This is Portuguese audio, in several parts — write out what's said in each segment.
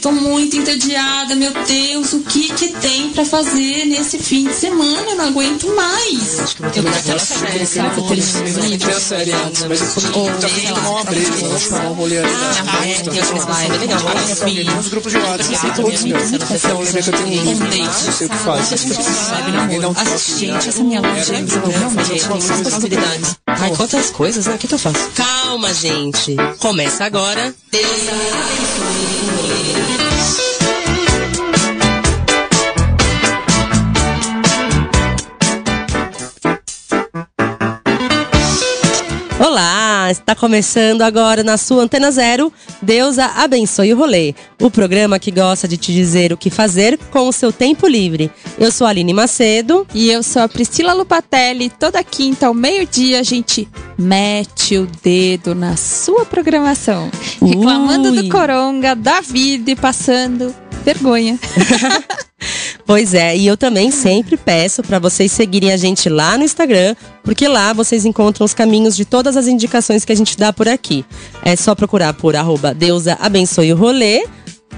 tô muito entediada, meu Deus, o que que tem pra fazer nesse fim de semana? Eu não aguento mais. Acho que eu vou terminar aquela série, sabe? Eu vi a série antes, mas eu tô tomar uma break, vamos tomar um rolê ali na Uns grupos de WhatsApp, todos meus. Então, os meus eu tenho um, não sei o que faz. Gente, essa minha loja realmente tem muitas possibilidades. Ai, quantas coisas, né? O que, que eu faço? Calma, gente. Começa agora. Olá, está começando agora na sua Antena Zero. Deus abençoe o rolê. O programa que gosta de te dizer o que fazer com o seu tempo livre. Eu sou a Aline Macedo. E eu sou a Priscila Lupatelli. Toda quinta ao meio-dia a gente mete o dedo na sua programação. Reclamando Ui. do coronga, da vida e passando vergonha. Pois é, e eu também sempre peço para vocês seguirem a gente lá no Instagram, porque lá vocês encontram os caminhos de todas as indicações que a gente dá por aqui. É só procurar por arroba deusa abençoe o rolê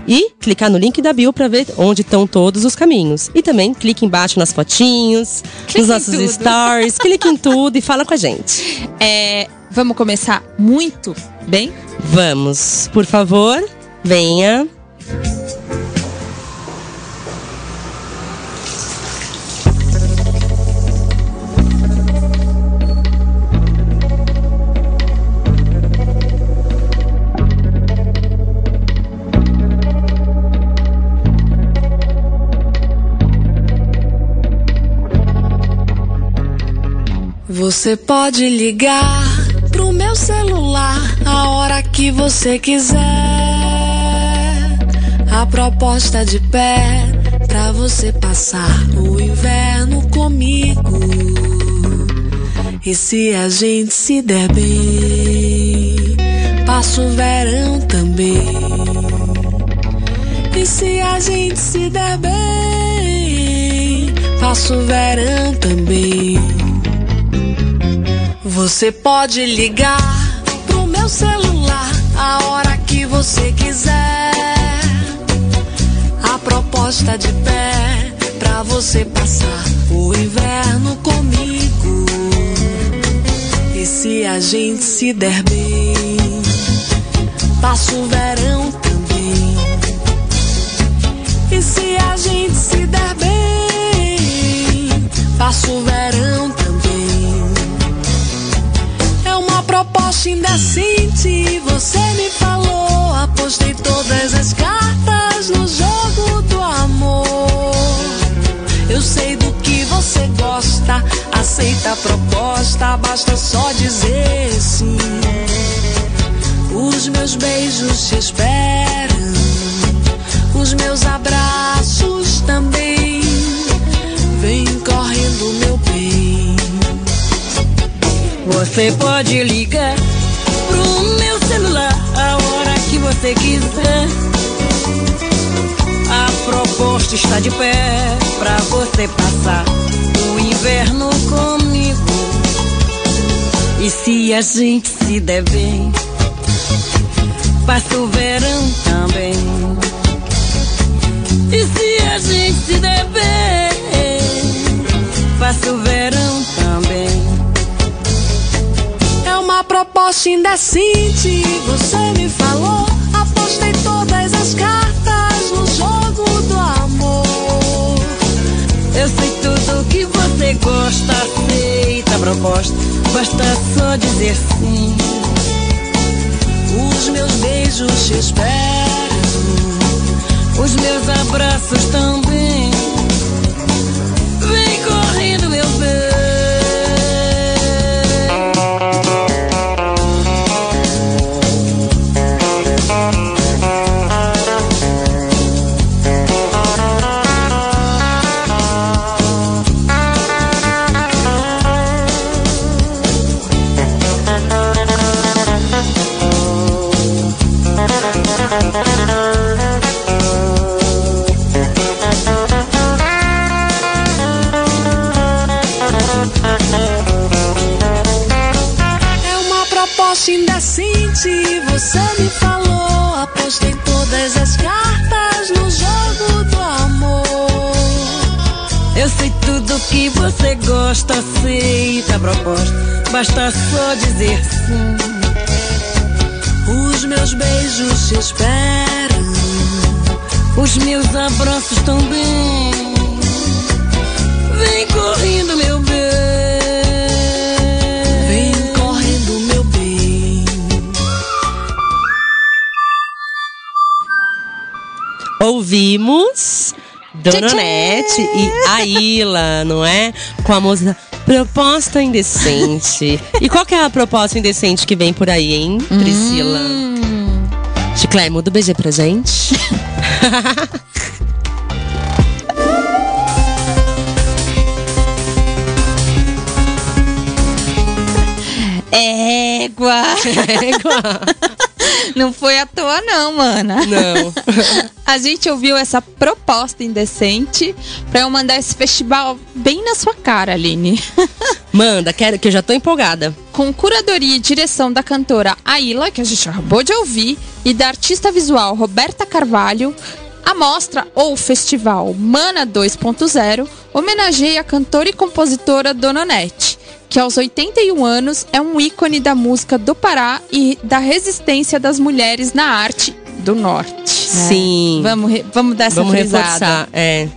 e clicar no link da bio para ver onde estão todos os caminhos. E também clique embaixo nas fotinhos, Clique nos nossos tudo. stories, clique em tudo e fala com a gente. É, vamos começar muito bem? Vamos, por favor, venha. Você pode ligar pro meu celular a hora que você quiser. A proposta de pé pra você passar o inverno comigo. E se a gente se der bem, passa o verão também. E se a gente se der bem, passa o verão também. Você pode ligar pro meu celular a hora que você quiser. A proposta de pé pra você passar o inverno comigo. E se a gente se der bem, passa o verão também. E se a gente se der bem, passa o verão também. Proposta indecente, você me falou. Apostei todas as cartas no jogo do amor. Eu sei do que você gosta, aceita a proposta, basta só dizer sim. Os meus beijos te esperam, os meus abraços também. Vem correndo, meu bem. Você pode ligar você quiser. A proposta está de pé pra você passar o inverno comigo. E se a gente se der bem, passa o verão também. E se a gente se der bem, passa o verão também. É proposta indecente, você me falou. Apostei todas as cartas no jogo do amor. Eu sei tudo que você gosta, aceita a proposta, basta só dizer sim. Os meus beijos te esperam. Os meus abraços também. você me falou. Apostei todas as cartas no jogo do amor. Eu sei tudo que você gosta, aceita a proposta. Basta só dizer sim. Os meus beijos te esperam. Os meus abraços também. Vem correndo, meu bem. Ouvimos Dona Tchê, tchê. Nete e Aila, não é? Com a música Proposta Indecente. e qual que é a proposta indecente que vem por aí, hein, Priscila? Hum. Chiclé, muda o BG pra gente. Égua! Não foi à toa, não, mana. Não. A gente ouviu essa proposta indecente pra eu mandar esse festival bem na sua cara, Aline. Manda, quero que eu já tô empolgada. Com curadoria e direção da cantora Aila, que a gente acabou de ouvir, e da artista visual Roberta Carvalho, a mostra ou festival Mana 2.0 homenageia a cantora e compositora Dona Nete, que aos 81 anos é um ícone da música do Pará e da resistência das mulheres na arte do norte. Sim. Vamos, vamos dar essa Vamos reforçar. É.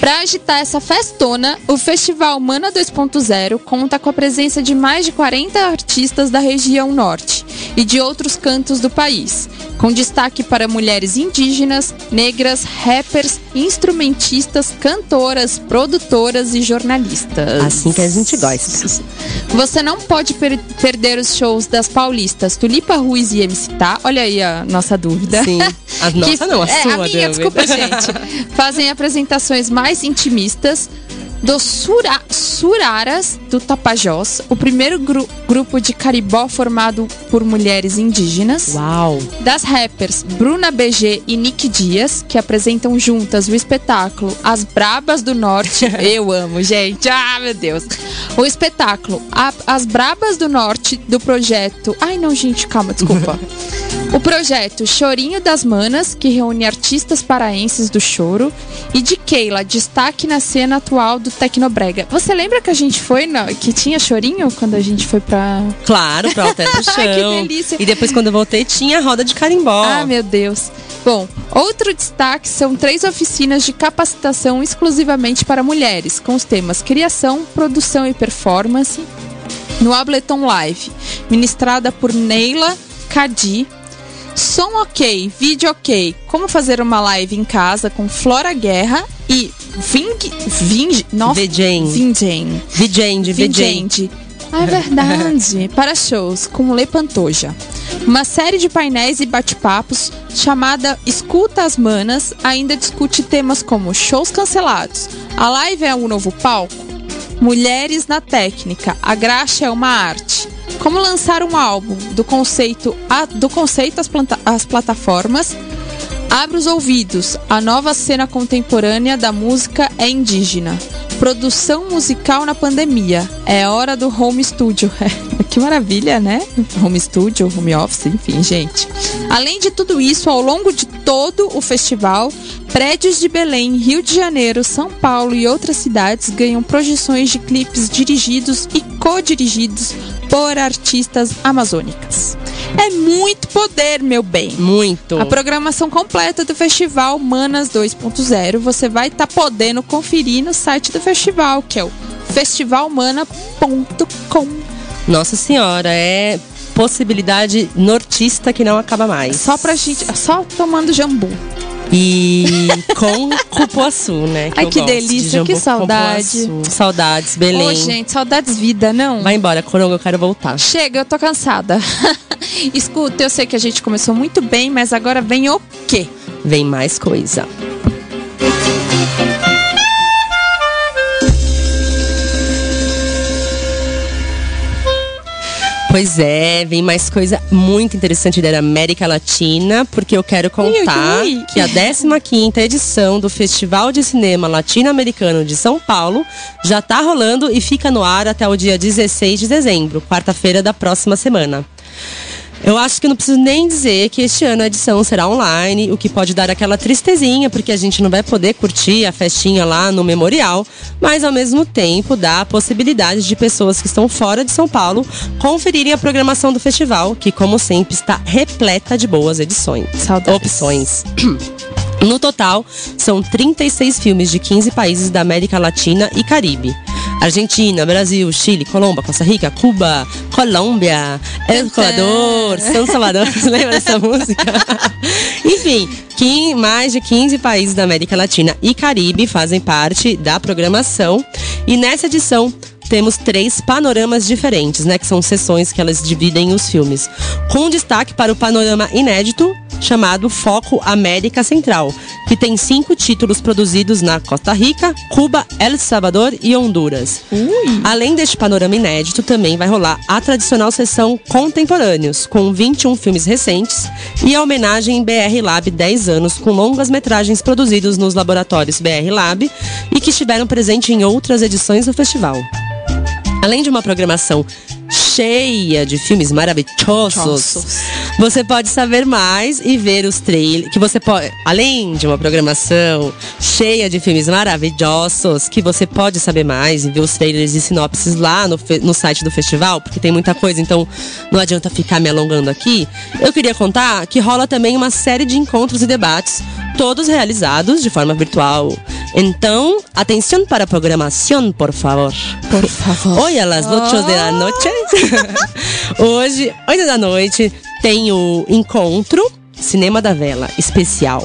Para agitar essa festona, o Festival Mana 2.0 conta com a presença de mais de 40 artistas da região norte e de outros cantos do país, com destaque para mulheres indígenas, negras, rappers, instrumentistas, cantoras, produtoras e jornalistas. Assim que a gente gosta. Você não pode per- perder os shows das paulistas Tulipa Ruiz e MC Tá. Olha aí a nossa dúvida. Sim. A nossa não, a é, sua a minha, dúvida. desculpa, gente. Fazem apresentações mais intimistas dos Sura- Suraras do Tapajós, o primeiro gru- grupo de caribó formado por mulheres indígenas Uau. das rappers Bruna BG e Nick Dias, que apresentam juntas o espetáculo As Brabas do Norte. Eu amo, gente. Ah, meu Deus. O espetáculo A- As Brabas do Norte do projeto. Ai, não, gente, calma, desculpa. O projeto Chorinho das Manas, que reúne artistas paraenses do choro, e de Keila, destaque na cena atual do Tecnobrega. Você lembra que a gente foi, na- que tinha chorinho quando a gente foi pra. Claro, pra até pro chão. Que delícia. E depois, quando eu voltei, tinha a roda de carimbó. Ah, meu Deus. Bom, outro destaque são três oficinas de capacitação exclusivamente para mulheres, com os temas criação, produção e performance, no Ableton Live, ministrada por Neila Cadi. Som ok, vídeo ok, como fazer uma live em casa com Flora Guerra e Ving... Ving... Nossa, VJing. Vingen. Vigende. Vigente. Ah, é verdade. Para shows com Le Pantoja. Uma série de painéis e bate-papos chamada Escuta as Manas ainda discute temas como shows cancelados, a live é um novo palco, mulheres na técnica, a graxa é uma arte, como lançar um álbum do conceito, a- do conceito às, planta- às plataformas, Abre os ouvidos. A nova cena contemporânea da música é indígena. Produção musical na pandemia. É hora do home studio. que maravilha, né? Home studio, home office, enfim, gente. Além de tudo isso, ao longo de todo o festival, prédios de Belém, Rio de Janeiro, São Paulo e outras cidades ganham projeções de clipes dirigidos e co-dirigidos por artistas amazônicas. É muito poder, meu bem. Muito. A programação completa do festival Manas 2.0 você vai estar podendo conferir no site do festival, que é o festivalmana.com. Nossa senhora, é possibilidade nortista que não acaba mais. Só pra gente, só tomando jambu. E com cupuaçu, né? Ai, eu que gosto de delícia, jambu que saudade. cupuaçu. Saudades, Belém. Ô, gente, saudades vida, não? Vai embora, Coronga, eu quero voltar. Chega, eu tô cansada. Escuta, eu sei que a gente começou muito bem, mas agora vem o quê? Vem mais coisa. Pois é, vem mais coisa muito interessante da América Latina, porque eu quero contar Ui, ui. que a 15ª edição do Festival de Cinema Latino-Americano de São Paulo já tá rolando e fica no ar até o dia 16 de dezembro, quarta-feira da próxima semana. Eu acho que não preciso nem dizer que este ano a edição será online, o que pode dar aquela tristezinha, porque a gente não vai poder curtir a festinha lá no memorial, mas ao mesmo tempo dá a possibilidade de pessoas que estão fora de São Paulo conferirem a programação do festival, que como sempre está repleta de boas edições. Saudades. Opções. No total, são 36 filmes de 15 países da América Latina e Caribe. Argentina, Brasil, Chile, Colômbia, Costa Rica, Cuba, Colômbia, Equador, São Salvador. Você lembra dessa música? Enfim, mais de 15 países da América Latina e Caribe fazem parte da programação. E nessa edição temos três panoramas diferentes, né? Que são sessões que elas dividem os filmes. Com destaque para o panorama inédito, chamado Foco América Central, que tem cinco títulos produzidos na Costa Rica, Cuba, El Salvador e Honduras. Além deste panorama inédito, também vai rolar a tradicional sessão Contemporâneos, com 21 filmes recentes, e a homenagem BR Lab 10 anos, com longas metragens produzidos nos laboratórios BR Lab e que estiveram presentes em outras edições do festival. Além de uma programação cheia de filmes maravilhosos, você pode saber mais e ver os trailers. Que você pode, além de uma programação cheia de filmes maravilhosos, que você pode saber mais e ver os trailers e sinopses lá no, no site do festival, porque tem muita coisa, então não adianta ficar me alongando aqui. Eu queria contar que rola também uma série de encontros e debates, todos realizados de forma virtual. Então, atenção para a programação, por favor. Por favor. Hoje, às 8 da noite. Hoje, 8 da noite, tem o encontro Cinema da Vela especial.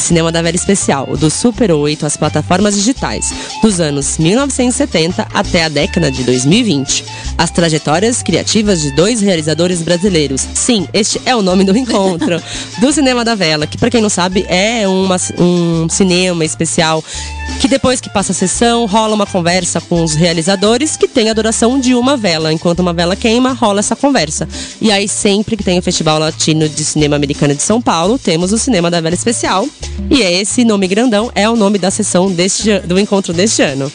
Cinema da Vela Especial, do Super 8 às plataformas digitais, dos anos 1970 até a década de 2020. As trajetórias criativas de dois realizadores brasileiros. Sim, este é o nome do encontro. do Cinema da Vela, que para quem não sabe é uma- um cinema especial que depois que passa a sessão, rola uma conversa com os realizadores que tem a duração de uma vela. Enquanto uma vela queima, rola essa conversa. E aí, sempre que tem o Festival Latino de Cinema Americano de São Paulo, temos o Cinema da Vela Especial. E é esse nome grandão é o nome da sessão deste, do encontro deste ano.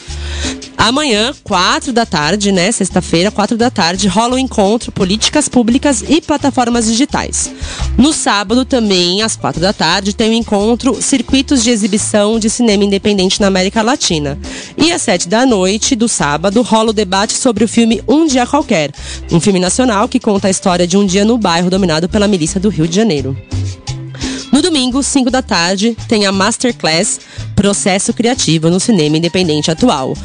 Amanhã, quatro da tarde, né? Sexta-feira, quatro da tarde, rola o encontro Políticas Públicas e Plataformas Digitais. No sábado, também, às quatro da tarde, tem o encontro Circuitos de Exibição de Cinema Independente na América Latina. E às sete da noite do sábado, rola o debate sobre o filme Um Dia Qualquer, um filme nacional que conta a história de um dia no bairro dominado pela milícia do Rio de Janeiro. No domingo, 5 da tarde, tem a Masterclass Processo Criativo no Cinema Independente Atual.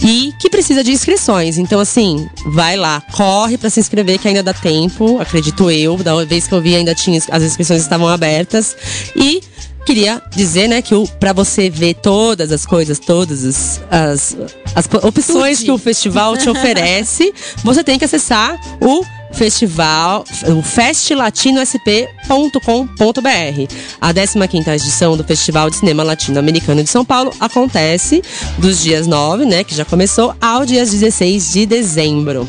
E que precisa de inscrições. Então, assim, vai lá, corre pra se inscrever que ainda dá tempo, acredito eu. Da vez que eu vi, ainda tinha, as inscrições estavam abertas. E queria dizer, né, que o, pra você ver todas as coisas, todas as, as, as opções Tudo. que o festival te oferece, você tem que acessar o festival, o festlatinoSP.com.br. A 15ª edição do Festival de Cinema Latino-Americano de São Paulo acontece dos dias 9, né, que já começou, ao dia 16 de dezembro.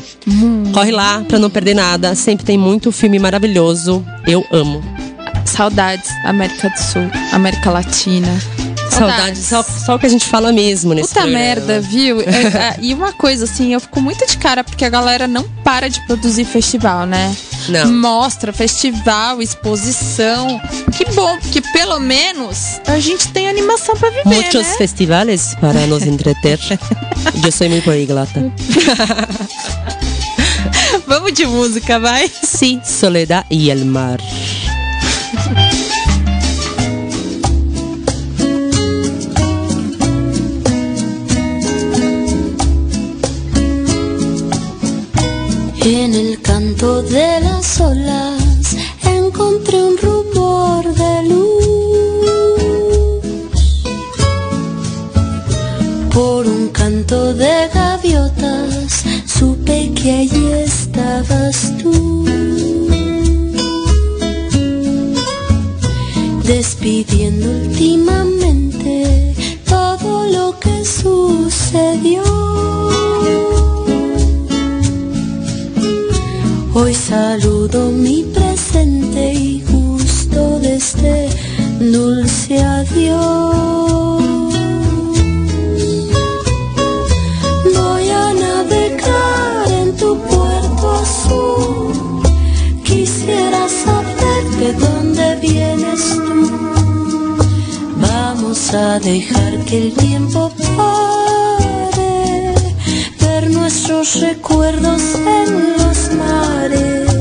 Corre lá pra não perder nada, sempre tem muito filme maravilhoso. Eu amo. Saudades, América do Sul, América Latina. Saudades, só, só o que a gente fala mesmo nesse Puta programa. merda, viu? É, é, e uma coisa, assim, eu fico muito de cara porque a galera não para de produzir festival, né? Não. Mostra, festival, exposição. Que bom, porque pelo menos a gente tem animação pra viver, Muitos né? festivales para nos entreter. Eu sou muito poliglota. Vamos de música, vai. Sí, Soledad y el mar. En el canto de las olas encontré un rubor de luz. Por un canto de gaviotas supe que allí estabas tú. Despidiendo últimamente todo mi presente y justo de este dulce adiós. Voy a navegar en tu puerto azul, quisiera saber de dónde vienes tú. Vamos a dejar que el tiempo pare, ver nuestros recuerdos en los mares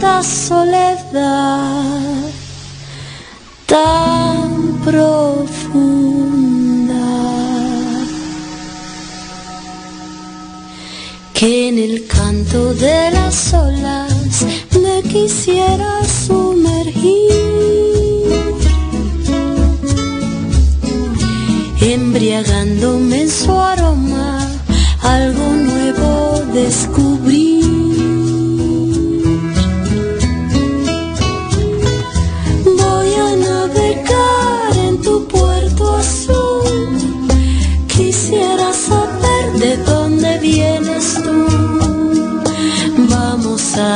esta soledad tan profunda que en el canto de las olas me quisiera sumergir. embriagándome en su aroma, algo nuevo descubrí.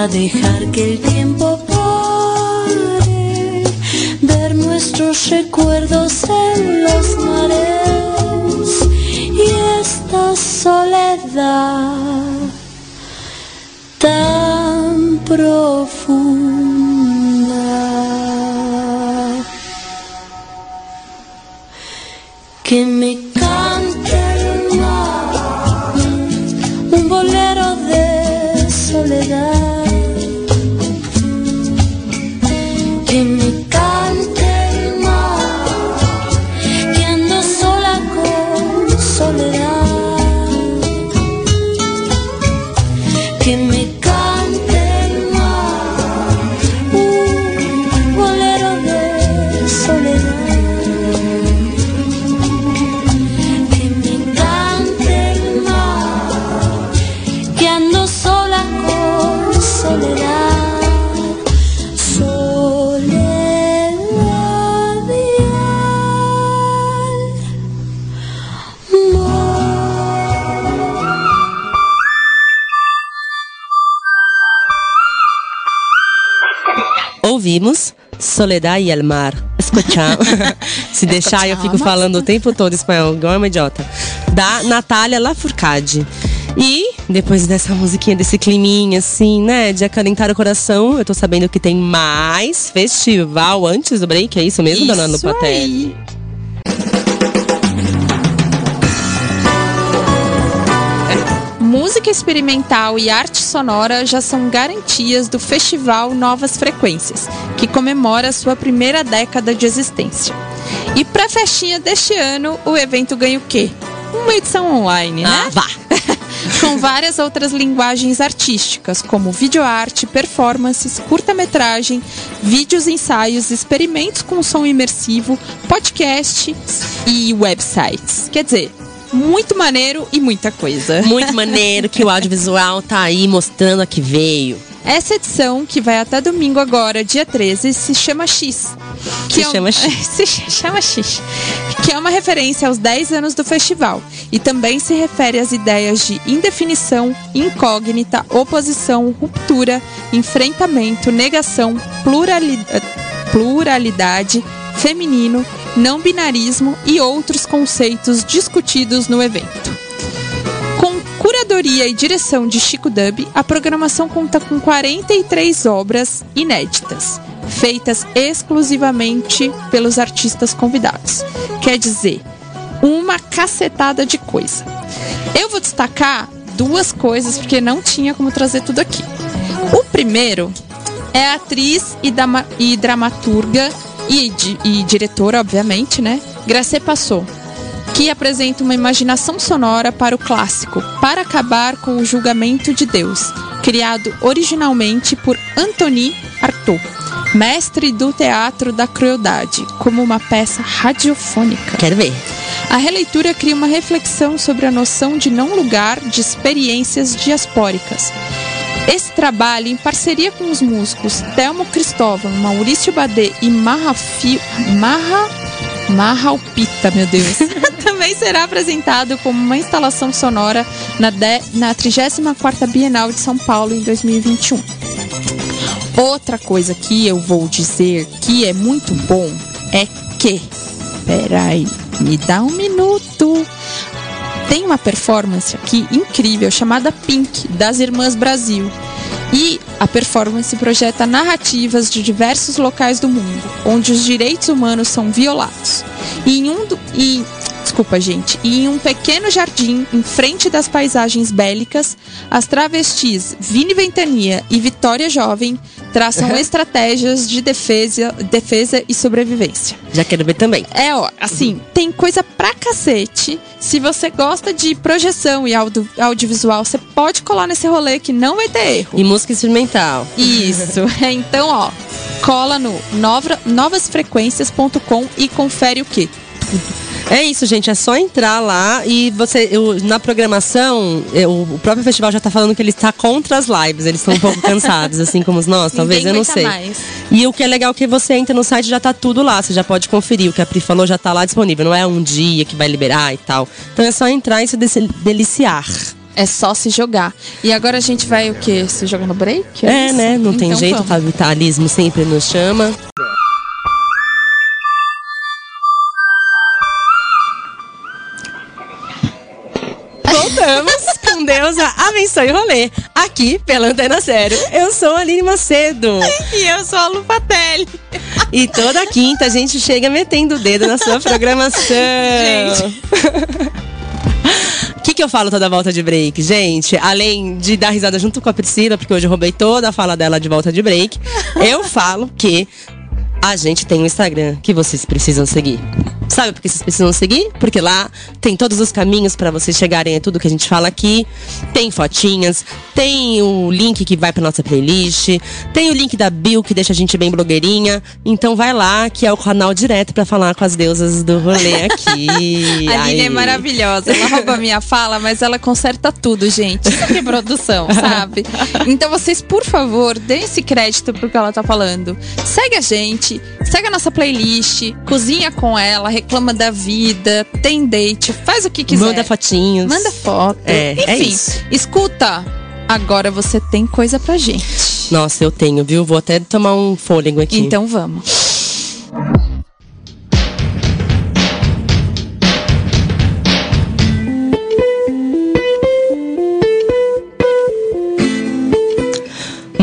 Dejar que el tiempo pare, ver nuestros recuerdos en los mares y esta soledad tan profunda Ouvimos Soledad e El Mar. Escuchamos. Se deixar, eu fico falando o tempo todo espanhol, igual uma idiota. Da Natália Lafourcade. E depois dessa musiquinha, desse climinha, assim, né, de acalentar o coração, eu tô sabendo que tem mais festival antes do break, é isso mesmo, dona Ana Isso Patelli? aí. Música experimental e arte sonora já são garantias do Festival Novas Frequências, que comemora sua primeira década de existência. E pra festinha deste ano, o evento ganha o quê? Uma edição online, né? Ah, vá! com várias outras linguagens artísticas, como videoarte, performances, curta-metragem, vídeos, ensaios, experimentos com som imersivo, podcasts e websites. Quer dizer, muito maneiro e muita coisa. Muito maneiro que o audiovisual tá aí mostrando a que veio. Essa edição, que vai até domingo agora, dia 13, se chama X. Se é um- chama X. se chama X. Que é uma referência aos 10 anos do festival. E também se refere às ideias de indefinição, incógnita, oposição, ruptura, enfrentamento, negação, plurali- eh, pluralidade, feminino, não binarismo e outros conceitos discutidos no evento. Com curadoria e direção de Chico Dub, a programação conta com 43 obras inéditas, feitas exclusivamente pelos artistas convidados. Quer dizer, uma cacetada de coisa. Eu vou destacar duas coisas porque não tinha como trazer tudo aqui. O primeiro é a atriz e, e dramaturga e, e diretora, obviamente, né? Gracê Passou que apresenta uma imaginação sonora para o clássico Para Acabar com o Julgamento de Deus, criado originalmente por Anthony Artaud, mestre do teatro da crueldade, como uma peça radiofônica. Quero ver. A releitura cria uma reflexão sobre a noção de não lugar de experiências diaspóricas. Esse trabalho, em parceria com os músicos Telmo Cristóvão, Maurício Badê e Marrafi, Marra, Marralpita, meu Deus, também será apresentado como uma instalação sonora na, de, na 34ª Bienal de São Paulo em 2021. Outra coisa que eu vou dizer que é muito bom é que. Peraí, me dá um minuto. Tem uma performance aqui incrível chamada Pink, das Irmãs Brasil. E A performance projeta narrativas de diversos locais do mundo, onde os direitos humanos são violados. E em um do- e Desculpa, gente. E em um pequeno jardim, em frente das paisagens bélicas, as travestis Vini Ventania e Vitória Jovem traçam estratégias de defesa, defesa e sobrevivência. Já quero ver também. É, ó, assim, tem coisa pra cacete. Se você gosta de projeção e audio- audiovisual, você pode colar nesse rolê que não vai ter erro. E música instrumental. Isso. Então, ó, cola no nova- novasfrequências.com e confere o quê? É isso, gente. É só entrar lá e você. eu- na programação, eu- o próprio festival já tá falando que ele está contra as lives. Eles estão um pouco cansados, assim como os nós, talvez, eu não sei. mais. E o que é legal é que você entra no site já tá tudo lá. Você já pode conferir. O que a Pri falou já tá lá disponível. Não é um dia que vai liberar e tal. Então é só entrar e se deliciar. É só se jogar. E agora a gente vai o quê? Se jogar no break? É, isso? né? Não tem Então jeito. O vamos. capitalismo sempre nos chama. Com Deus abençoe o rolê. Aqui pela Antena Sério. Eu sou a Aline Macedo. E eu sou a Lupatelli. E toda quinta a gente chega metendo o dedo na sua programação. Gente. O que, que eu falo toda volta de break? Gente, além de dar risada junto com a Priscila, porque hoje eu roubei toda a fala dela de volta de break, eu falo que a gente tem um Instagram que vocês precisam seguir. Sabe por que vocês precisam seguir? Porque lá tem todos os caminhos para vocês chegarem a tudo que a gente fala aqui. Tem fotinhas, tem o link que vai pra nossa playlist, tem o link da Bill que deixa a gente bem blogueirinha. Então vai lá, que é o canal direto para falar com as deusas do rolê aqui. A Aline é maravilhosa. Ela rouba a minha fala, mas ela conserta tudo, gente. Isso aqui é produção, sabe? Então vocês, por favor, deem esse crédito pro que ela tá falando. Segue a gente, segue a nossa playlist, cozinha com ela, reclama da vida, tem date, faz o que quiser. Manda fotinhos. Manda foto. É, Enfim, é escuta. Agora você tem coisa pra gente. Nossa, eu tenho, viu? Vou até tomar um fôlego aqui. Então vamos.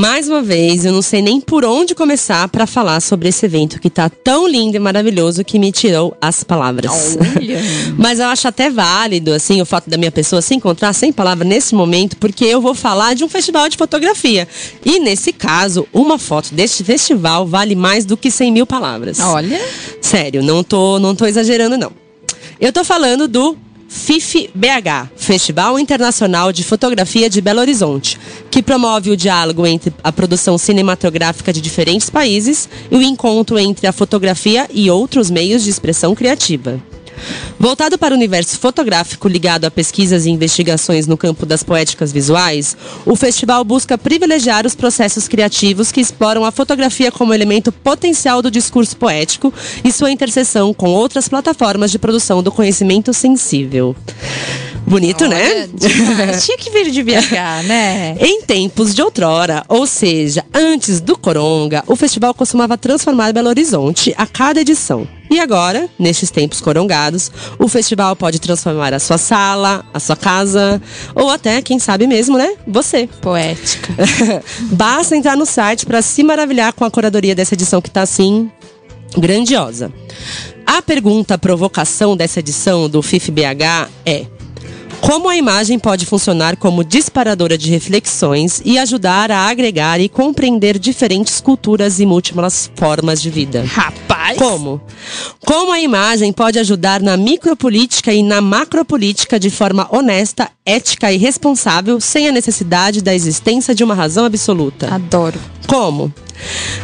Mais uma vez, eu não sei nem por onde começar pra falar sobre esse evento que tá tão lindo e maravilhoso que me tirou as palavras. Mas eu acho até válido, assim, o fato da minha pessoa se encontrar sem palavra nesse momento, porque eu vou falar de um festival de fotografia. E nesse caso, uma foto deste festival vale mais do que 100 mil palavras. Olha. Sério, não tô, não tô exagerando, não. Eu tô falando do FIF BH, Festival Internacional de Fotografia de Belo Horizonte, que promove o diálogo entre a produção cinematográfica de diferentes países e o encontro entre a fotografia e outros meios de expressão criativa. Voltado para o universo fotográfico ligado a pesquisas e investigações no campo das poéticas visuais, o festival busca privilegiar os processos criativos que exploram a fotografia como elemento potencial do discurso poético e sua interseção com outras plataformas de produção do conhecimento sensível. Bonito, né? Olha, demais. Tinha que vir de BH, né? Em tempos de outrora, ou seja, antes do Coronga, o festival costumava transformar Belo Horizonte a cada edição. E agora, nestes tempos corongados, o festival pode transformar a sua sala, a sua casa, ou até, quem sabe mesmo, né? Você. Poética. Basta entrar no site para se maravilhar com a curadoria dessa edição que tá assim grandiosa. A pergunta provocação dessa edição do FIFBH é: como a imagem pode funcionar como disparadora de reflexões e ajudar a agregar e compreender diferentes culturas e múltiplas formas de vida? Rapaz. Como? Como a imagem pode ajudar na micropolítica e na macropolítica de forma honesta, ética e responsável, sem a necessidade da existência de uma razão absoluta? Adoro. Como?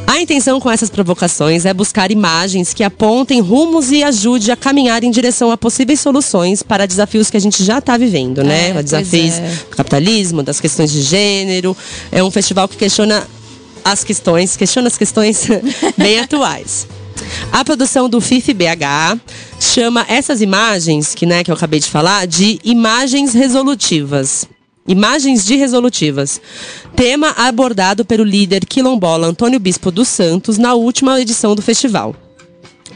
A intenção com essas provocações é buscar imagens que apontem rumos e ajude a caminhar em direção a possíveis soluções para desafios que a gente já está vivendo, né? É, desafios é. do capitalismo, das questões de gênero. É um festival que questiona as questões, questiona as questões bem atuais. A produção do FIF-BH chama essas imagens, que, né, que eu acabei de falar, de imagens resolutivas. Imagens de resolutivas. Tema abordado pelo líder quilombola Antônio Bispo dos Santos na última edição do festival.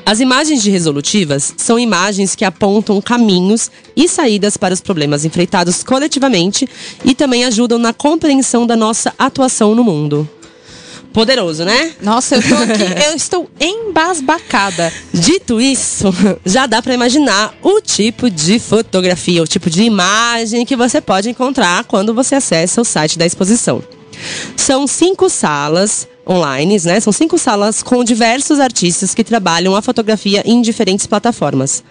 As imagens de resolutivas são imagens que apontam caminhos e saídas para os problemas enfrentados coletivamente e também ajudam na compreensão da nossa atuação no mundo. Poderoso, né? Nossa, eu tô aqui, eu estou embasbacada. Dito isso, já dá para imaginar o tipo de fotografia, o tipo de imagem que você pode encontrar quando você acessa o site da exposição. São cinco salas online, né? São cinco salas com diversos artistas que trabalham a fotografia em diferentes plataformas.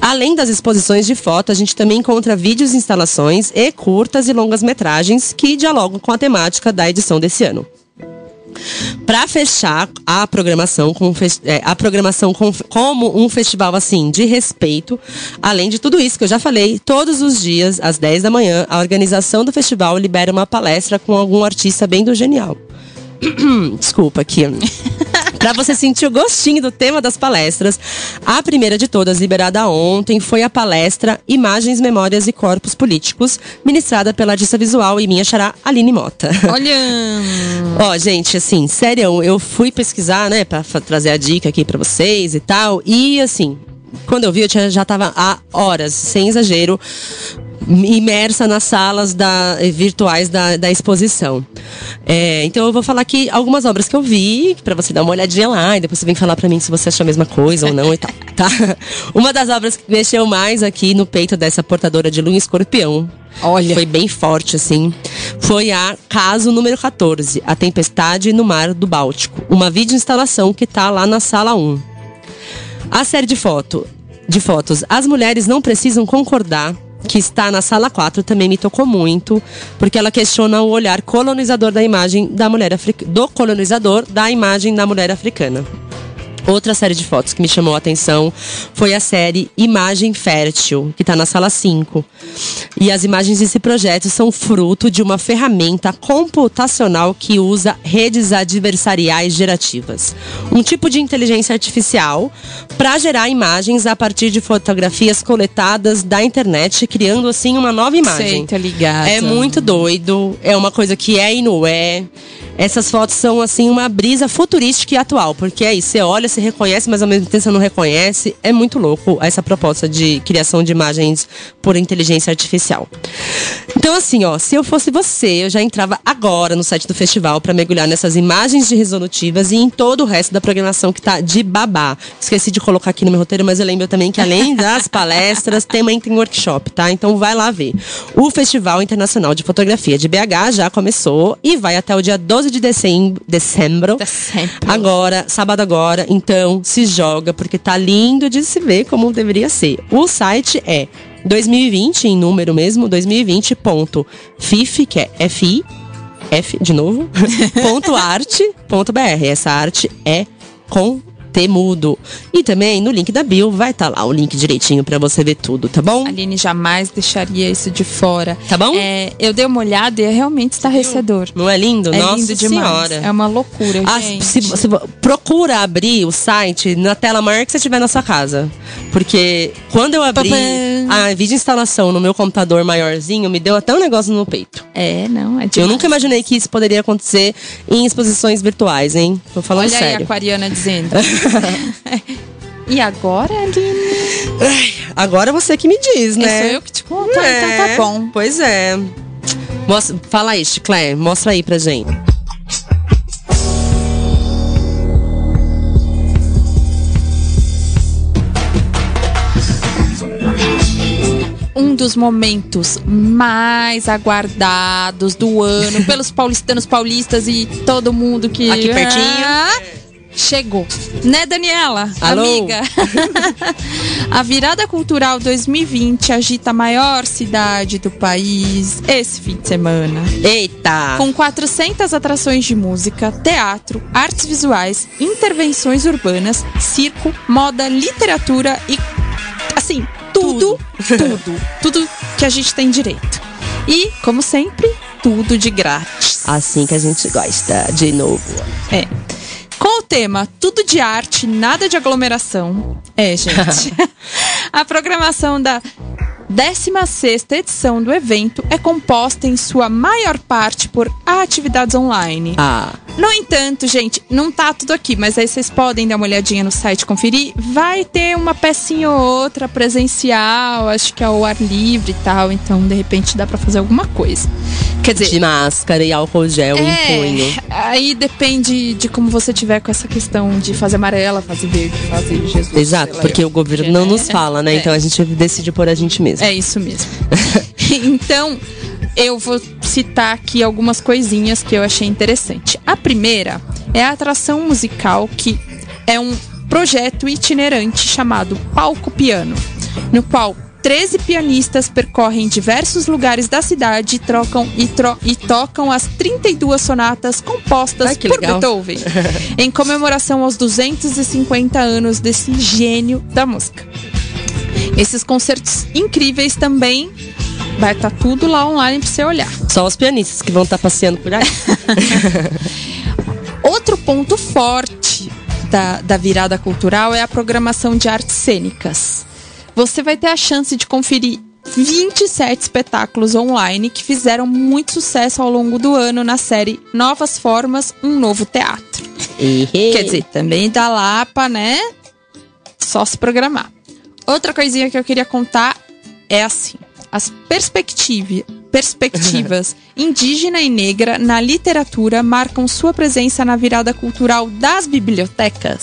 Além das exposições de foto, a gente também encontra vídeos, instalações e curtas e longas metragens que dialogam com a temática da edição desse ano. Para fechar a programação, com, é, a programação com, como um festival assim de respeito, além de tudo isso que eu já falei, todos os dias às 10 da manhã, a organização do festival libera uma palestra com algum artista bem do genial. Desculpa aqui. Para você sentir o gostinho do tema das palestras, a primeira de todas, liberada ontem, foi a palestra Imagens, Memórias e Corpos Políticos, ministrada pela artista visual e minha xará Aline Mota. Olha! Ó, gente, assim, sério, eu fui pesquisar, né, para trazer a dica aqui para vocês e tal, e assim, quando eu vi, eu tinha, já tava há horas, sem exagero, imersa nas salas da, virtuais da, da exposição. É, então eu vou falar aqui algumas obras que eu vi, para você dar uma olhadinha lá, e depois você vem falar para mim se você achou a mesma coisa ou não e tal, tá? Uma das obras que mexeu mais aqui no peito dessa portadora de lua escorpião. Olha. Foi bem forte, assim. Foi a caso número 14, A Tempestade no Mar do Báltico. Uma videoinstalação que tá lá na sala 1. A série de foto, de fotos, as mulheres não precisam concordar que está na sala 4 também me tocou muito, porque ela questiona o olhar colonizador da imagem da mulher do colonizador da imagem da mulher africana. Outra série de fotos que me chamou a atenção foi a série Imagem Fértil, que está na sala 5. E as imagens desse projeto são fruto de uma ferramenta computacional que usa redes adversariais gerativas. Um tipo de inteligência artificial para gerar imagens a partir de fotografias coletadas da internet, criando assim uma nova imagem. Sei, tá ligado. É muito doido, é uma coisa que é e não é. Essas fotos são, assim, uma brisa futurística e atual, porque é isso, você olha, você reconhece, mas ao mesmo tempo você não reconhece. É muito louco essa proposta de criação de imagens por inteligência artificial. Então, assim, ó, se eu fosse você, eu já entrava agora no site do festival para mergulhar nessas imagens de resolutivas e em todo o resto da programação que tá de babá. Esqueci de colocar aqui no meu roteiro, mas eu lembro também que além das palestras, também tem workshop, tá? Então vai lá ver. O Festival Internacional de Fotografia de BH já começou e vai até o dia 12 de dezembro. dezembro. Dezembro. Agora, sábado agora. Então, se joga, porque tá lindo de se ver como deveria ser. O site é 2020, em número mesmo, 2020.fif, que é FI, F de novo, ponto arte, ponto BR. Essa arte é com Temudo. E também no link da bio vai estar lá o link direitinho para você ver tudo, tá bom? Aline jamais deixaria isso de fora. Tá bom? É, eu dei uma olhada e é realmente estarrecedor. Não é lindo? É Nossa lindo demais. senhora. É uma loucura, Ah, gente. se, se- procura abrir o site na tela maior que você tiver na sua casa. Porque quando eu abri. A vídeo instalação no meu computador maiorzinho, me deu até um negócio no peito. É, não, é demais. Eu nunca imaginei que isso poderia acontecer em exposições virtuais, hein? Tô falando Olha aí a sério. aquariana dizendo. e agora, Aline? Agora você que me diz, né? É, sou eu que te conto, então tá bom. Pois é. Mostra, fala aí, Chiclé. Mostra aí pra gente. Dos momentos mais aguardados do ano pelos paulistanos, paulistas e todo mundo que. Aqui pertinho. Ah, chegou. Né, Daniela? Alô? Amiga. a virada cultural 2020 agita a maior cidade do país esse fim de semana. Eita! Com 400 atrações de música, teatro, artes visuais, intervenções urbanas, circo, moda, literatura e. Assim, tudo, tudo, tudo, que a gente tem direito. E, como sempre, tudo de grátis. Assim que a gente gosta, de novo. É. Com o tema Tudo de Arte, Nada de Aglomeração. É, gente. a programação da 16 edição do evento é composta em sua maior parte por atividades online. Ah, No entanto, gente, não tá tudo aqui, mas aí vocês podem dar uma olhadinha no site conferir. Vai ter uma pecinha ou outra presencial, acho que é ao ar livre e tal, então de repente dá pra fazer alguma coisa. Quer dizer, de máscara e álcool gel em punho. é, aí depende de como você tiver com essa questão de fazer amarela, fazer verde, fazer Jesus. Exato, porque o governo não nos fala, né? É. Então a gente decide por a gente mesmo. É isso mesmo. então, eu vou citar aqui algumas coisinhas que eu achei interessante. A primeira é a atração musical, que é um projeto itinerante chamado Palco Piano, no qual 13 pianistas percorrem diversos lugares da cidade e, trocam, e, tro- e tocam as 32 sonatas compostas Ai, por legal. Beethoven, em comemoração aos 250 anos desse gênio da música. Esses concertos incríveis também vai estar tudo lá online pra você olhar. Só os pianistas que vão estar passeando por aí. Outro ponto forte da, da virada cultural é a programação de artes cênicas. Você vai ter a chance de conferir 27 espetáculos online que fizeram muito sucesso ao longo do ano na série Novas Formas, um novo teatro. Quer dizer, também dá lá pra, né? Só se programar. Outra coisinha que eu queria contar é assim: as perspectiva- perspectivas indígena e negra na literatura marcam sua presença na virada cultural das bibliotecas,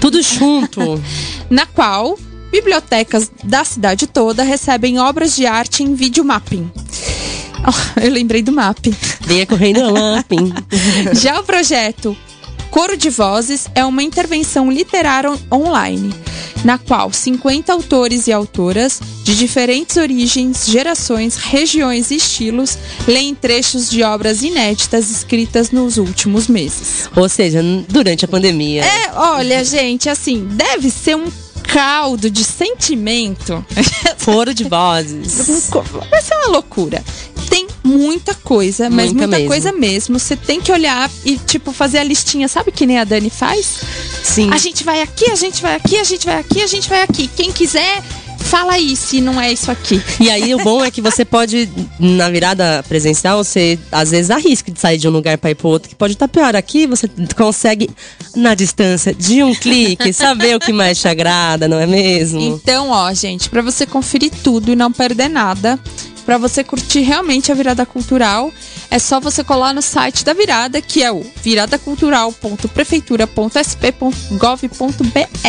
tudo junto. na qual bibliotecas da cidade toda recebem obras de arte em videomapping. Oh, eu lembrei do mapping. Venha correndo pim. Já o projeto Coro de Vozes é uma intervenção literária on- online, na qual 50 autores e autoras de diferentes origens, gerações, regiões e estilos leem trechos de obras inéditas escritas nos últimos meses. Ou seja, durante a pandemia. É, olha, gente, assim, deve ser um caldo de sentimento. Foro de vozes. Vai ser uma loucura. Tem muita coisa, mas Muita muita mesmo. coisa mesmo. Você tem que olhar e, tipo, fazer a listinha. Sabe que nem a Dani faz? Sim. A gente vai aqui, a gente vai aqui, a gente vai aqui, a gente vai aqui. Quem quiser, fala aí se não é isso aqui. E aí o bom é que você pode, na virada presencial, você às vezes arrisca de sair de um lugar para ir pro outro, que pode estar pior. Aqui você consegue, na distância de um clique, saber o que mais te agrada, não é mesmo? Então, ó, gente, pra você conferir tudo e não perder nada, pra você curtir realmente a virada cultural, é só você colar no site da virada, que é o viradacultural.prefeitura.sp.gov.br.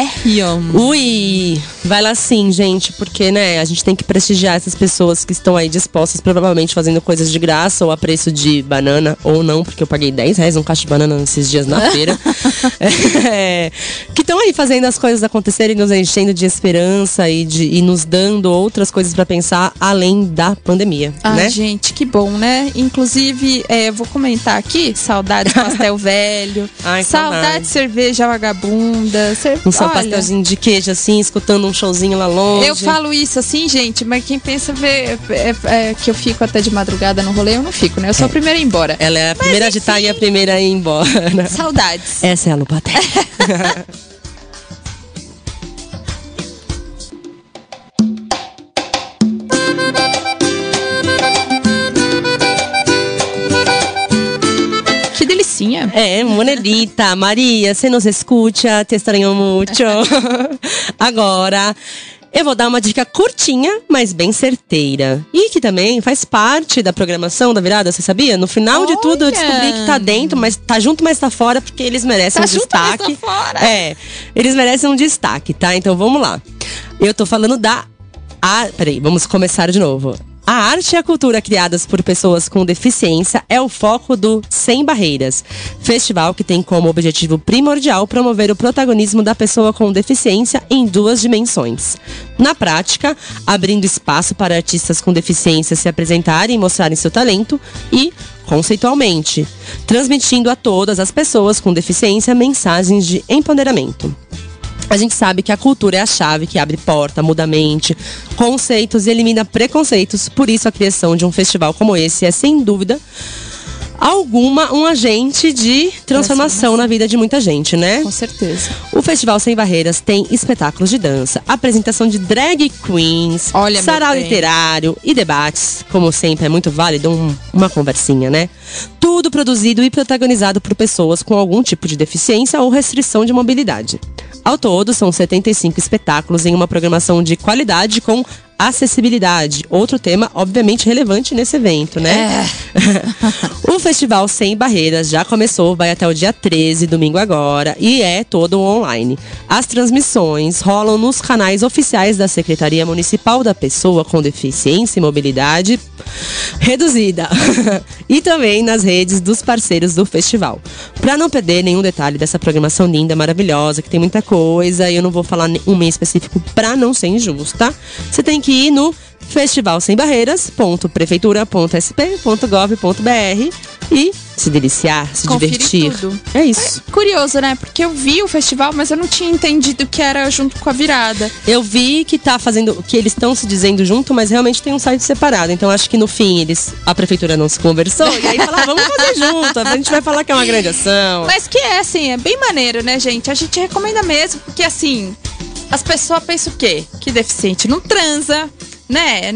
Ui, vai lá sim, gente, porque, né, a gente tem que prestigiar essas pessoas que estão aí dispostas, provavelmente fazendo coisas de graça ou a preço de banana, ou não, porque eu paguei 10 reais um caixa de banana esses dias na feira. É, que estão aí fazendo as coisas acontecerem, nos enchendo de esperança e, de, e nos dando outras coisas pra pensar além da pandemia, Ah, né? gente, que bom, né? Inclusive, é, vou comentar aqui, saudade pastel velho, Ai, saudade cerveja vagabunda. cer- Um Olha, pastelzinho de queijo assim, escutando um showzinho lá longe. Eu falo isso assim, gente, mas quem pensa ver, é, é, que eu fico até de madrugada no rolê, eu não fico, né? Eu sou a primeira a ir embora. Ela é a primeira a agitar e a primeira a ir embora. Saudades. Essa é a Lupaté. É, Monelita, Maria, você nos escuta, te estranho muito. Agora, eu vou dar uma dica curtinha, mas bem certeira. E que também faz parte da programação da virada, você sabia? No final de tudo, eu Olha! descobri que tá dentro, mas tá junto, mas tá fora, porque eles merecem Tá um junto, mas tá destaque. fora. É, eles merecem um destaque, tá? Então vamos lá. Eu tô falando da. A... Peraí, vamos começar de novo. A arte e a cultura criadas por pessoas com deficiência é o foco do Sem Barreiras, festival que tem como objetivo primordial promover o protagonismo da pessoa com deficiência em duas dimensões. Na prática, abrindo espaço para artistas com deficiência se apresentarem e mostrarem seu talento e, conceitualmente, transmitindo a todas as pessoas com deficiência mensagens de empoderamento. A gente sabe que a cultura é a chave que abre porta, muda a mente, conceitos e elimina preconceitos. Por isso, a criação de um festival como esse é, sem dúvida, alguma um agente de transformação na vida de muita gente, né? Com certeza. O Festival Sem Barreiras tem espetáculos de dança, apresentação de drag queens, Olha, sarau literário e debates. Como sempre, é muito válido um- uma conversinha, né? Tudo produzido e protagonizado por pessoas com algum tipo de deficiência ou restrição de mobilidade. Ao todo, são 75 espetáculos em uma programação de qualidade com acessibilidade. Outro tema, obviamente, relevante nesse evento, né? o Festival Sem Barreiras já começou, vai até o dia 13, domingo agora, e é todo online. As transmissões rolam nos canais oficiais da Secretaria Municipal da Pessoa com Deficiência e Mobilidade Reduzida e também nas redes dos parceiros do festival. Para não perder nenhum detalhe dessa programação linda, maravilhosa, que tem muita coisa, e eu não vou falar um mês específico para não ser injusto, tá? Você tem que ir no festivalsembarreiras.prefeitura.sp.gov.br e se deliciar, se Conferir divertir. tudo. É isso. Curioso, né? Porque eu vi o festival, mas eu não tinha entendido que era junto com a virada. Eu vi que tá fazendo, que eles estão se dizendo junto, mas realmente tem um site separado. Então acho que no fim eles, a prefeitura não se conversou e aí falaram, vamos fazer junto. A gente vai falar que é uma grande ação. Mas que é, assim, é bem maneiro, né, gente? A gente recomenda mesmo, porque assim, as pessoas pensam o quê? Que deficiente não transa, né?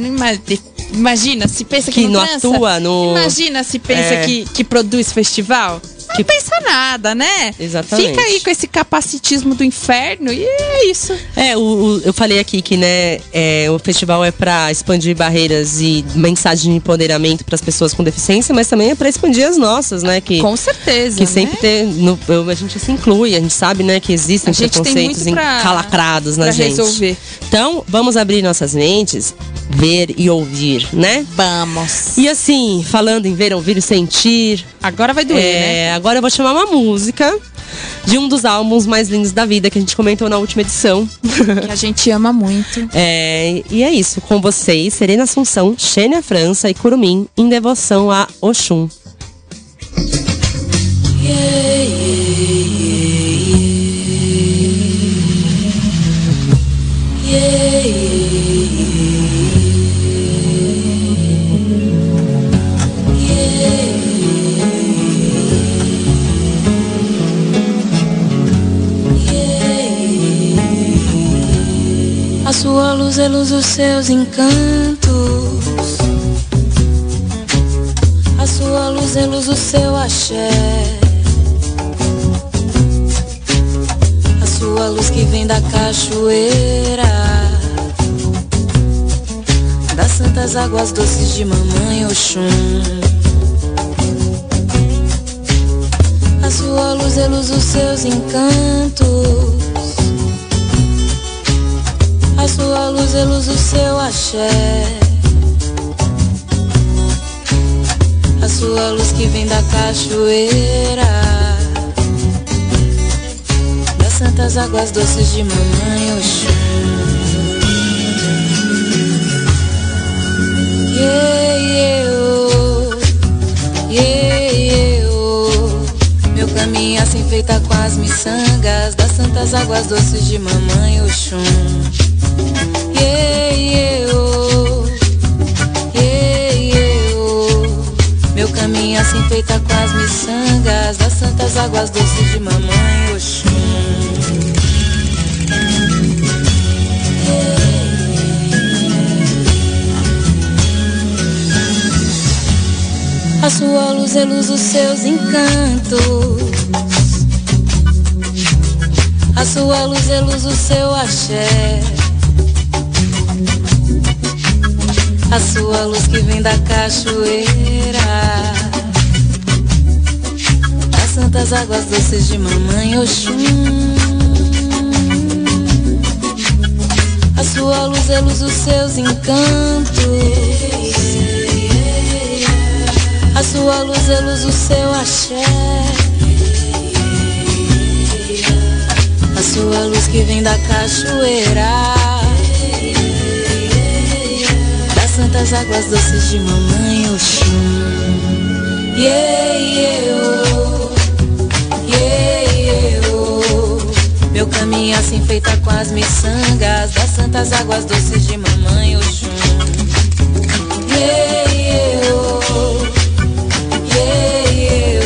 Imagina, se pensa que, Que não, não atua no- Imagina se pensa É. que, que produz festival. Não Que- pensa nada, né? Exatamente. Fica aí com esse capacitismo do inferno e é isso. É, o, o- eu falei aqui que né, é, o festival é pra expandir barreiras e mensagem de empoderamento para as pessoas com deficiência, mas também é pra expandir as nossas, né? Que, Com certeza. que sempre né? tem. no- a gente se inclui, a gente sabe, né, que existem preconceitos pra- encalacrados na pra gente. resolver. Então, vamos abrir nossas mentes, ver e ouvir, né? Vamos. E assim, falando em ver, ouvir e sentir, Agora vai doer, é, né? agora eu vou chamar uma música de um dos álbuns mais lindos da vida que a gente comentou na última edição. Que a gente ama muito. É, e é isso, com vocês, Serena Assunção, Xênia França e Curumim, em devoção a Oxum. A sua luz é luz seus encantos. A sua luz é luz seu axé. A sua luz que vem da cachoeira. Das santas águas doces de mamãe Oxum. A sua luz é luz seus encantos. Sua luz é luz do seu axé. A sua luz que vem da cachoeira. Das santas águas doces de mamãe Oxum. Yeah, yeah, oh. Yeah, yeah, oh. Meu caminho assim feita com as miçangas Das santas águas doces de mamãe Oxum Feita com as miçangas Das santas águas doces de mamãe Oxum A sua luz é luz dos seus encantos. A sua luz é luz do seu axé. A sua luz que vem da cachoeira. Das santas águas doces de mamãe Oxum. A sua luz é luz dos seus encantos. A sua luz é luz do seu axé. A sua luz que vem da cachoeira. Das águas doces de mamãe Oxum. Yeah, yeah, oh. Yeah, yeah, oh. Meu caminho assim feita com as miçangas Das santas águas doces de mamãe Oxum. Yeah, yeah, oh. Yeah,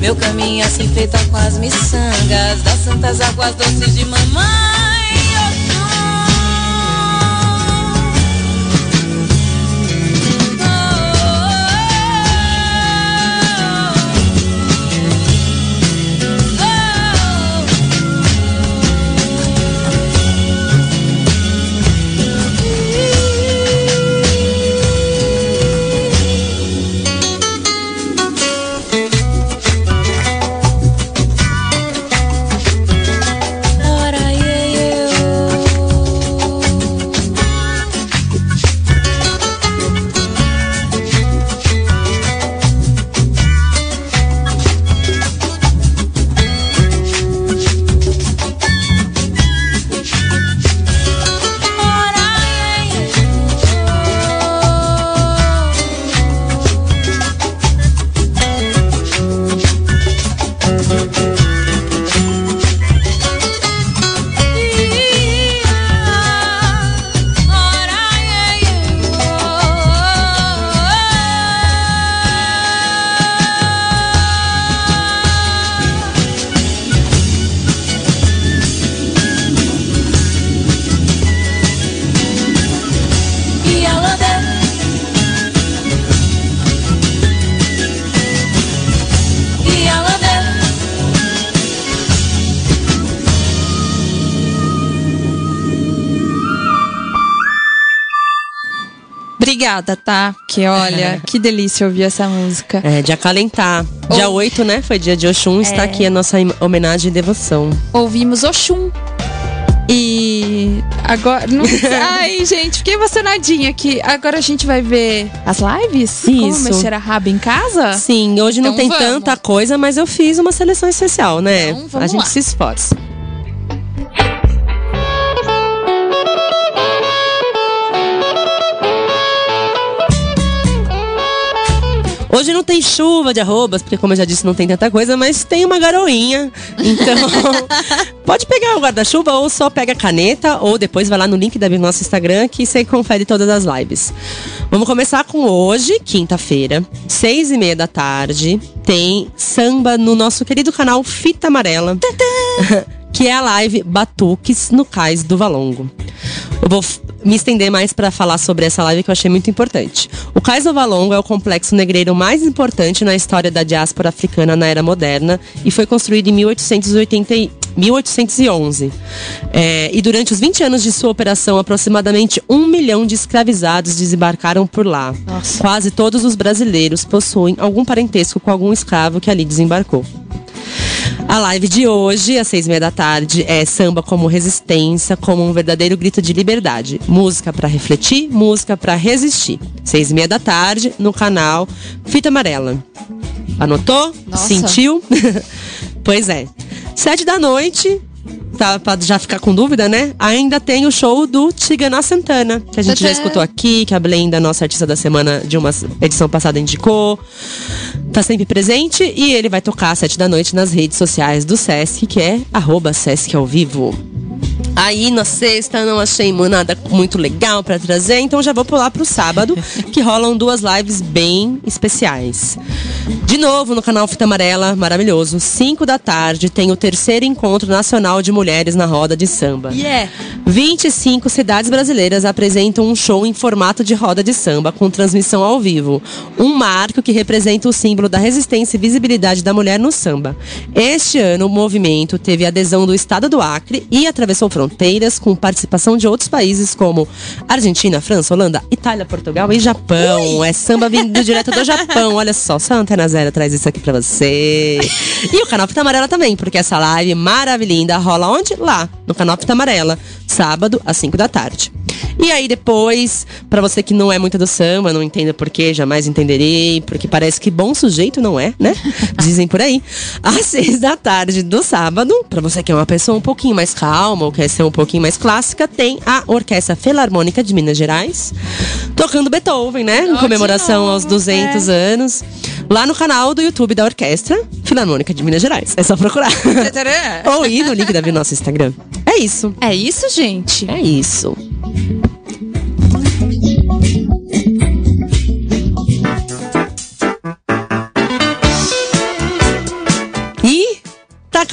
Meu caminho assim feito com as miçangas Das santas águas doces de mamãe Obrigada, tá? Que olha, que delícia ouvir essa música. É, de acalentar. Dia 8, né? Foi dia de Oxum. Está É. aqui a nossa homenagem e devoção. Ouvimos Oxum. E agora. Não... Ai, gente, fiquei emocionadinha aqui. Agora a gente vai ver as lives? Como Isso. mexer a raba em casa? Sim, hoje não Então tem vamos. tanta coisa, mas eu fiz uma seleção especial, né? Então, vamos a gente lá. se esforça. Não tem chuva de arrobas, porque como eu já disse, não tem tanta coisa, mas tem uma garoinha. Então, pode pegar o guarda-chuva ou só pega a caneta, ou depois vai lá no link da bio no nosso Instagram que você confere todas as lives. Vamos começar com hoje, quinta-feira, seis e meia da tarde. Tem samba no nosso querido canal Fita Amarela. que é a live Batuques no Cais do Valongo. Eu vou me estender mais para falar sobre essa live que eu achei muito importante. O Cais do Valongo é o complexo negreiro mais importante na história da diáspora africana na era moderna e foi construído em 1880 e- 1811. É, e durante os 20 anos de sua operação, aproximadamente um milhão de escravizados desembarcaram por lá. Quase todos os brasileiros possuem algum parentesco com algum escravo que ali desembarcou. A live de hoje, às seis e meia da tarde, é samba como resistência, como um verdadeiro grito de liberdade. Música para refletir, música para resistir. Seis e meia da tarde, no canal Fita Amarela. Anotou? Nossa. Sentiu? pois é. Sete da noite, tá, pra já ficar com dúvida, né? Ainda tem o show do Tigana Santana, que a gente já escutou aqui, que a Blenda, nossa artista da semana de uma edição passada, indicou. Tá sempre presente e ele vai tocar às sete da noite nas redes sociais do Sesc, que é arroba Sesc ao vivo. Aí na sexta não achei nada muito legal pra trazer, então já vou pular pro sábado, que rolam duas lives bem especiais. De novo no canal Fita Amarela, maravilhoso. 5 da tarde tem o terceiro encontro nacional de mulheres na roda de samba. Yeah. 25 cidades brasileiras apresentam um show em formato de roda de samba com transmissão ao vivo. Um marco que representa o símbolo da resistência e visibilidade da mulher no samba. Este ano, o movimento teve adesão do estado do Acre e atravessou fronteiras com participação de outros países como Argentina, França, Holanda, Itália, Portugal e Japão. É samba vindo direto do Japão. Olha só, só a Antena Zero traz isso aqui pra você. E o canal Fita Amarela também, porque essa live maravilhinda rola onde? Lá, no canal Fita Amarela, sábado às 5 da tarde. E aí depois, pra você que não é muito do samba, não entenda por quê, jamais entenderei, porque parece que bom sujeito não é, né? Dizem por aí. Às 6 da tarde do sábado, pra você que é uma pessoa um pouquinho mais calma ou quer ser um pouquinho mais clássica, tem a Orquestra Filarmônica de Minas Gerais, tocando Beethoven, né? Em comemoração aos novo, 200 anos. Lá no canal do YouTube da Orquestra Filarmônica de Minas Gerais. É só procurar. Ou ir no link da nosso Instagram. É isso. É isso, gente. É isso.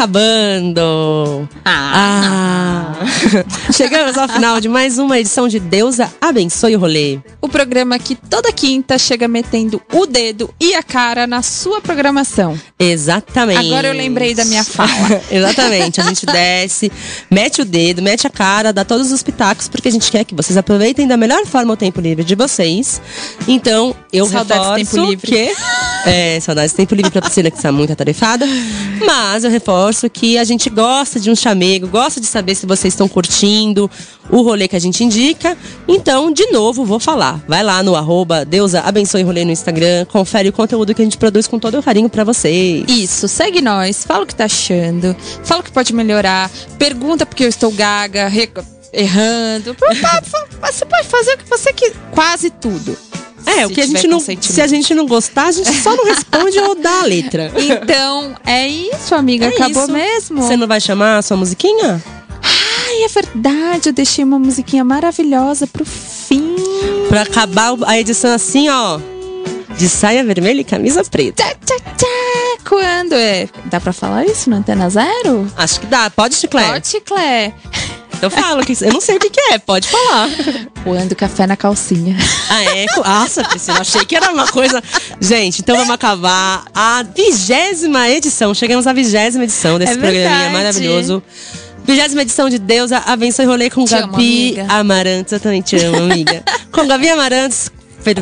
Acabando. Ah, Ah. Chegamos ao final de mais uma edição de Deusa Abençoe o Rolê. O programa que toda quinta chega metendo o dedo e a cara na sua programação. Exatamente. Agora eu lembrei da minha fala. Exatamente. A gente desce, mete o dedo, mete a cara, dá todos os pitacos, porque a gente quer que vocês aproveitem da melhor forma o tempo livre de vocês. Então, eu Saudades reforço tempo livre. que... É, saudades do tempo livre pra Priscila, que está muito atarefada. Mas eu reforço que a gente gosta de um chamego, gosta de saber se vocês estão curtindo o rolê que a gente indica. Então, de novo, vou falar. Vai lá no arroba Deusa Abençoe Rolê no Instagram, confere o conteúdo que a gente produz com todo o carinho pra vocês. Isso, segue nós, fala o que tá achando, fala o que pode melhorar, pergunta porque eu estou gaga, errando. Você pode fazer o que você quiser, quase tudo. É, o que a gente não. Se a gente não gostar, a gente só não responde ou dá a letra. Então, é isso, amiga. É Acabou isso. mesmo. Você não vai chamar a sua musiquinha? Ai, é verdade. Eu deixei uma musiquinha maravilhosa pro fim. Pra acabar a edição assim, ó. De saia vermelha e camisa preta. Tchá, tchá, tchá. Quando é? Dá pra falar isso na Antena Zero? Acho que dá. Pode, Chiclete? Pode, Clé. Eu falo que eu não sei o que, que é. Pode falar. Quando café na calcinha. Ah, é? Nossa, Priscila, achei que era uma coisa. Gente, então vamos acabar a vigésima edição. Chegamos à vigésima edição desse É programinha maravilhoso. Vigésima edição de Deusa Abençoe Rolê com Te Gabi amiga. Amarantos. Eu também te amo, amiga. com Gabi Amarantos. Vem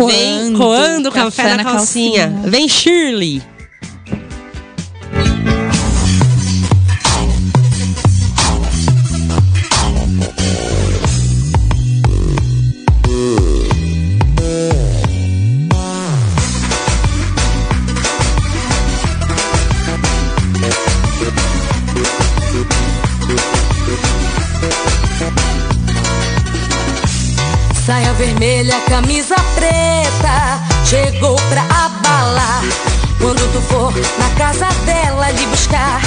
Coando coando café, na, calcinha. calcinha. Vem Shirley. Camisa preta, chegou pra abalar. Quando tu for na casa dela lhe buscar,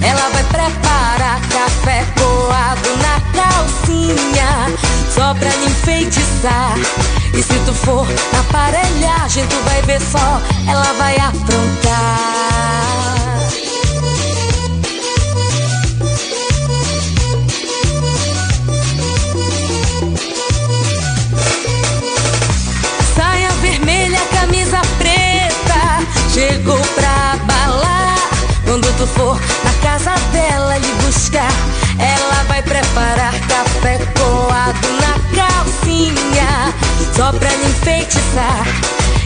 ela vai preparar café coado na calcinha, só pra lhe enfeitiçar. E se tu for na aparelhagem, tu vai ver só, ela vai aprontar. Quando for na casa dela lhe buscar, ela vai preparar café coado na calcinha, só pra lhe enfeitiçar.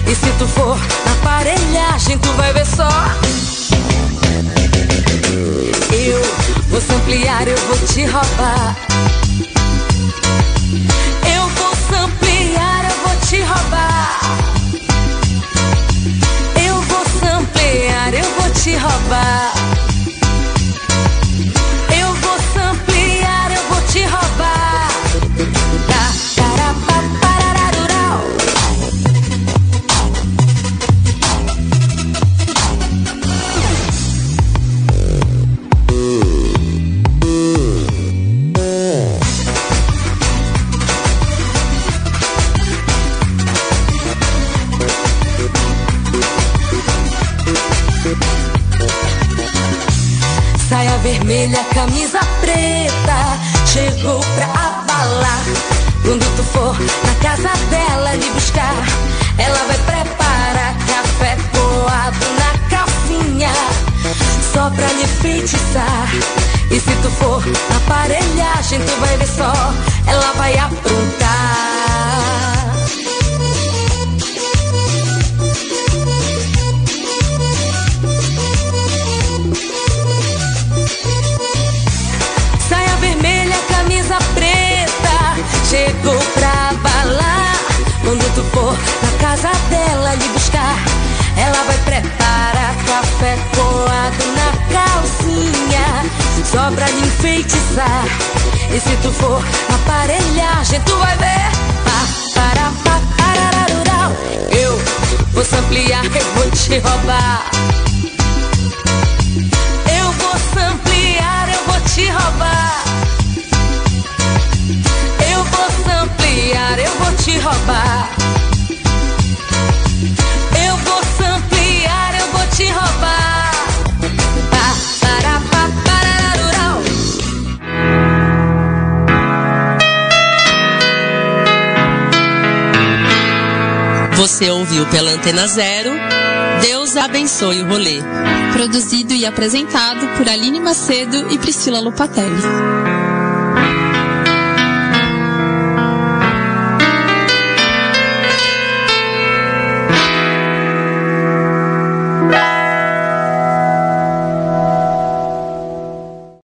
E se tu for na aparelhagem, tu vai ver só. Eu vou samplear, eu vou te roubar. Eu vou samplear, eu vou te roubar. Eu vou samplear, eu vou te roubar. Pra lhe feitiçar. E se tu for aparelhagem, tu vai ver só, ela vai aprontar. Pra lhe enfeitiçar. E se tu for aparelhagem, tu vai ver. Pá, para, pá, parararurau. Eu vou samplear, eu vou te roubar. Eu vou samplear, eu vou te roubar. Eu vou samplear, eu vou te roubar. Eu vou samplear, eu vou te roubar. Você ouviu pela Antena Zero, Deus abençoe o rolê. Produzido e apresentado por Aline Macedo e Priscila Lupatelli.